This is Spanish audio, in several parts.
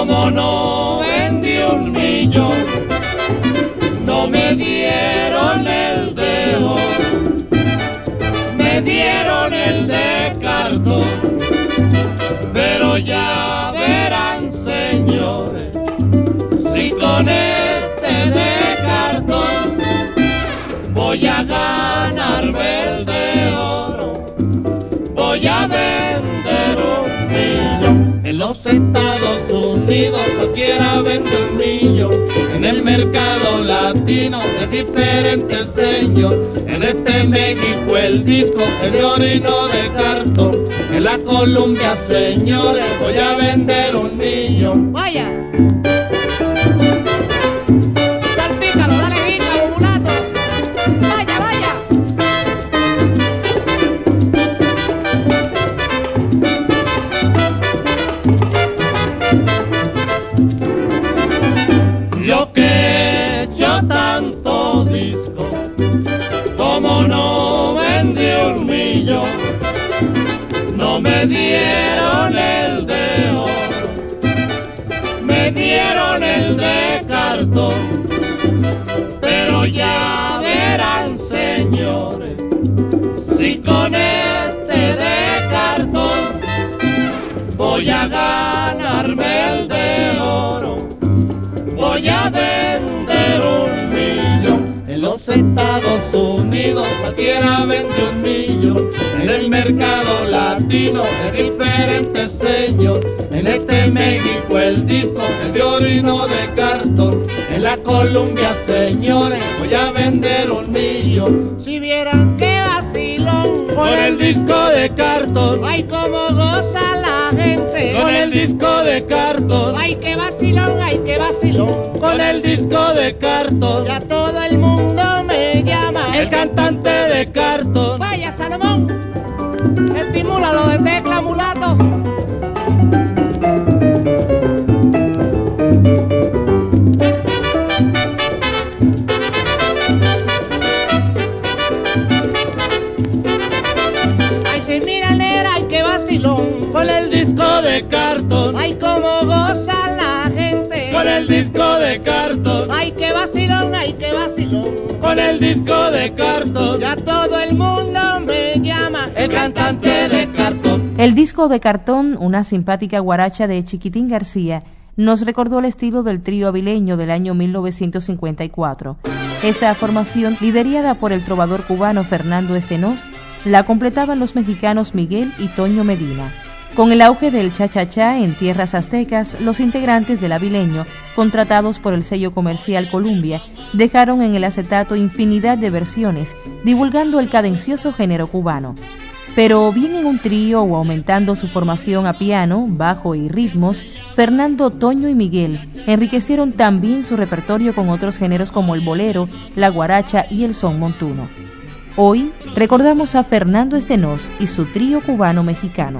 Como no vendí un millón, no me dieron el de oro, me dieron el de cartón, pero ya verán señores, si con este de cartón voy a ganarme el de oro voy a vender un los Estados Unidos cualquiera vende un millón. En el mercado latino es diferente señor. En este México el disco es de oro y no de cartón. En la Columbia, señores, voy a vender un millón. Vaya. Me dieron el de oro, me dieron el de cartón, pero ya verán señores, si con este de cartón voy a ganarme el de oro voy a vender un millón. En los Estados Unidos cualquiera vende un millón. En el mercado latino es diferente señor. En este México el disco es de oro y no de cartón. En la Columbia, señores, voy a vender un millón. Si vieran qué vacilón. Con el disco de cartón, Ay, cómo goza la gente. con el disco de cartón, Ay, qué vacilón, ay, qué vacilón. con el disco de cartón. Ya todo el mundo me llama. El cantante de cartón. Vaya, Salomón. El disco de cartón. Ya todo el mundo me llama. El cantante de cartón. El disco de cartón, una simpática guaracha de Chiquitín García, nos recordó el estilo del trío avileño del año 1954. Esta formación, liderada por el trovador cubano Fernando Estenos, la completaban los mexicanos Miguel y Toño Medina. Con el auge del cha-cha-cha en tierras aztecas, los integrantes del avileño, contratados por el sello comercial Columbia, dejaron en el acetato infinidad de versiones, divulgando el cadencioso género cubano. Pero bien en un trío o aumentando su formación a piano, bajo y ritmos, Fernando, Toño y Miguel enriquecieron también su repertorio con otros géneros como el bolero, la guaracha y el son montuno. Hoy recordamos a Fernando Estenos y su trío cubano-mexicano.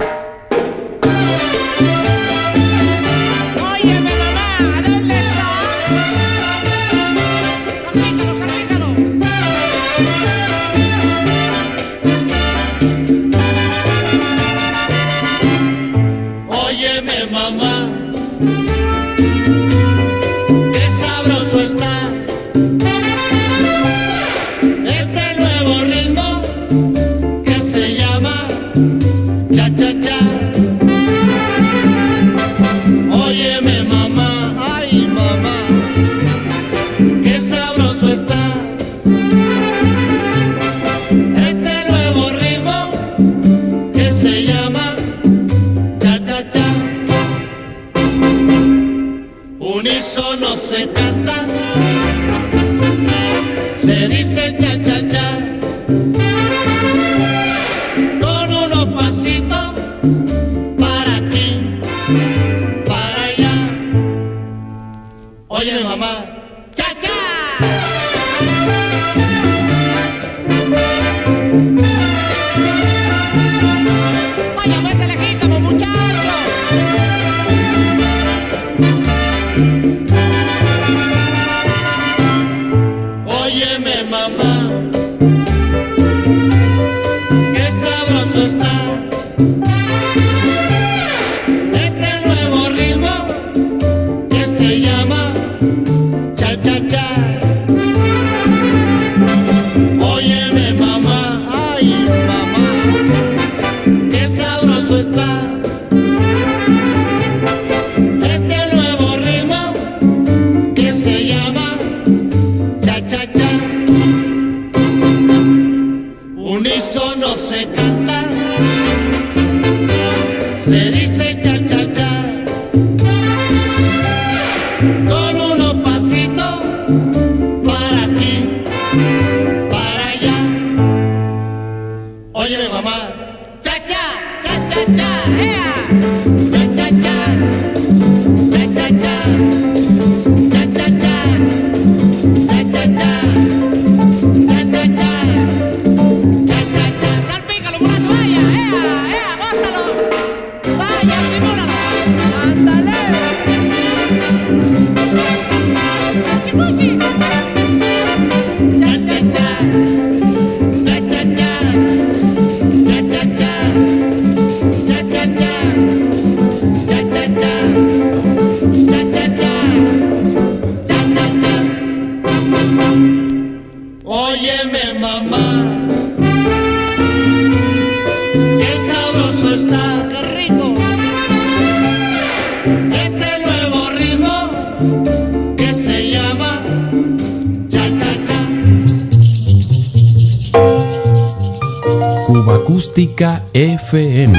Acústica FM.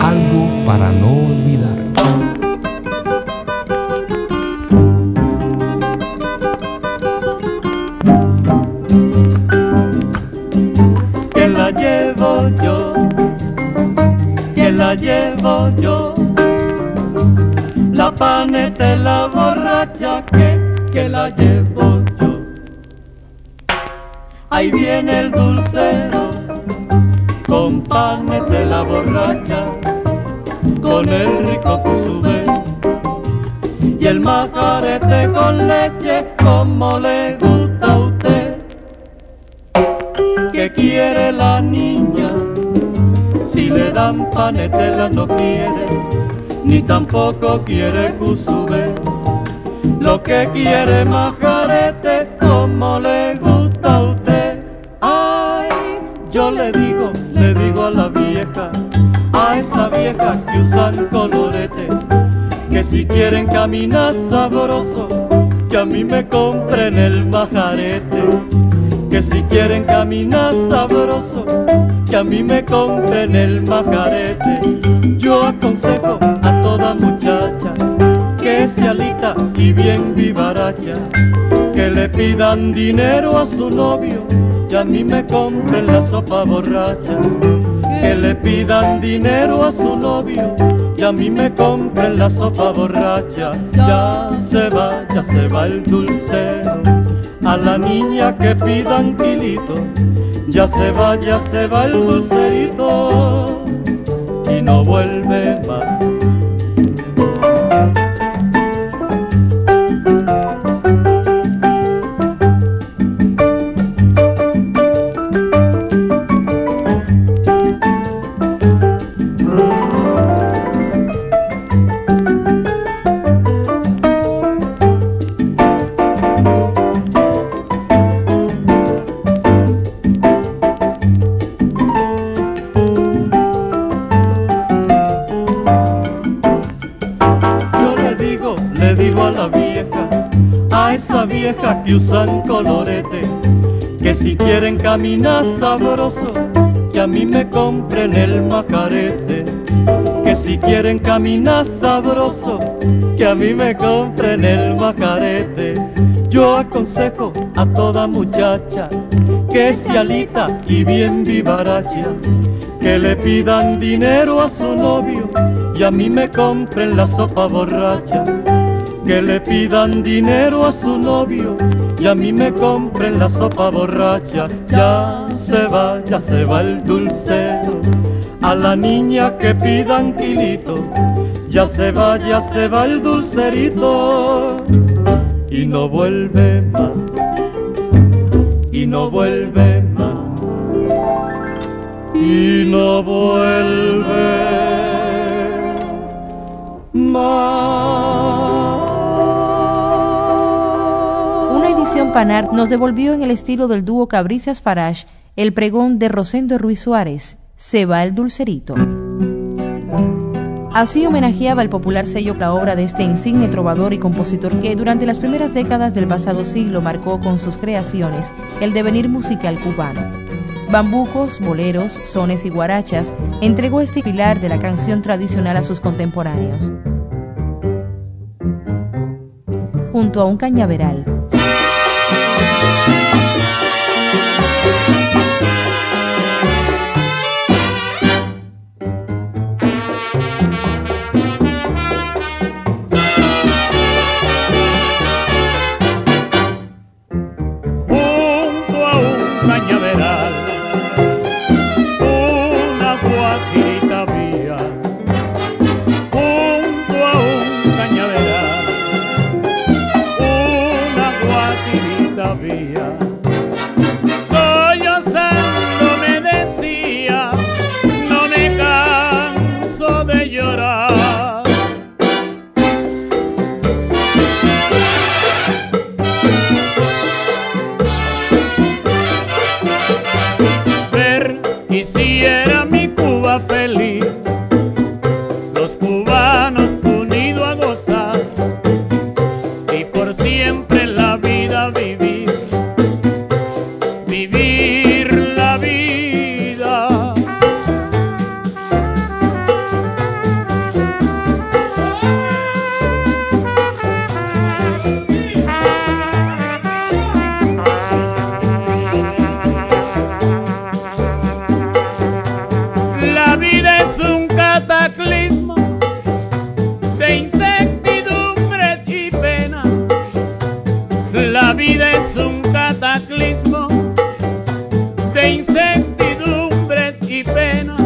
Algo para no olvidar. la llevo yo, la llevo yo, la paneta la borracha que, que la llevo. Ahí viene el dulcero, con paneta y la borracha, con el rico cuzubé, y el majarete con leche, como le gusta a usted que quiere la niña. Si le dan panetela no quiere, ni tampoco quiere cusube. Lo que quiere majarete, como le gusta yo le digo, le digo a la vieja, a esa vieja que usan colorete, que si quieren caminar sabroso, que a mí me compren el majarete que si quieren caminar sabroso, que a mí me compren el majarete. Yo aconsejo a toda muchacha que se alita y bien vivaracha, que le pidan dinero a su novio y a mí me compren la sopa borracha. Que le pidan dinero a su novio y a mí me compren la sopa borracha. Ya se va, ya se va el dulcero a la niña que pidan kilito, ya se va, ya se va el dulcerito y no vuelve más. Que usan colorete, que si quieren caminar sabroso, que a mí me compren el macarete. Que si quieren caminar sabroso, que a mí me compren el macarete. Yo aconsejo a toda muchacha que se alita y bien vivaracha, que le pidan dinero a su novio y a mí me compren la sopa borracha. Que le pidan dinero a su novio y a mí me compren la sopa borracha. Ya se va, ya se va el dulcero. A la niña que pidan kilito, ya se va, ya se va el dulcerito y no vuelve más, y no vuelve más, y no vuelve más. Una edición Panar nos devolvió en el estilo del dúo Cabricias Farage el pregón de Rosendo Ruiz Suárez, Se va el dulcerito. Así homenajeaba el popular sello la obra de este insigne trovador y compositor que durante las primeras décadas del pasado siglo marcó con sus creaciones el devenir musical cubano. Bambucos, boleros, sones y guarachas entregó este pilar de la canción tradicional a sus contemporáneos. Junto a un cañaveral, Thank you. vida es un cataclismo de incertidumbre y pena.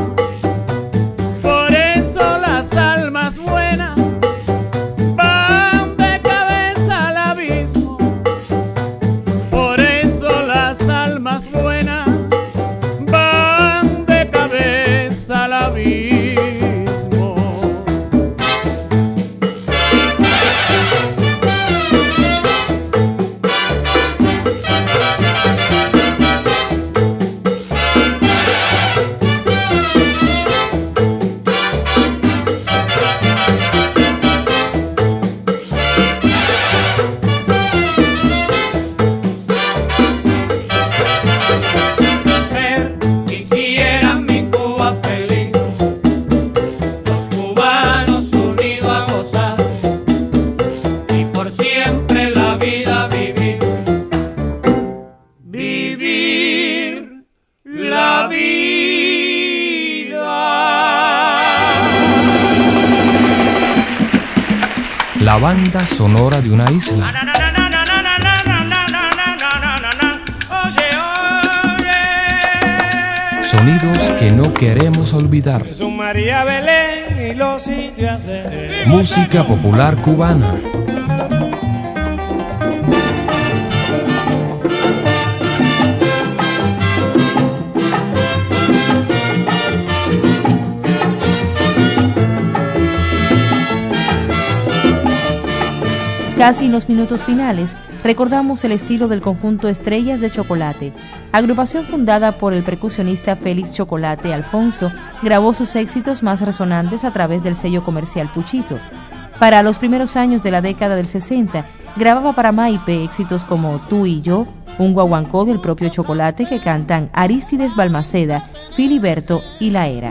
La banda sonora de una isla. Sonidos que no queremos olvidar. Música popular cubana. Casi en los minutos finales, recordamos el estilo del conjunto Estrellas de Chocolate. Agrupación fundada por el percusionista Félix Chocolate Alfonso, grabó sus éxitos más resonantes a través del sello comercial Puchito. Para los primeros años de la década del 60, grababa para Maipe éxitos como Tú y yo, un guaguancó del propio Chocolate que cantan Aristides Balmaceda, Filiberto y La Era.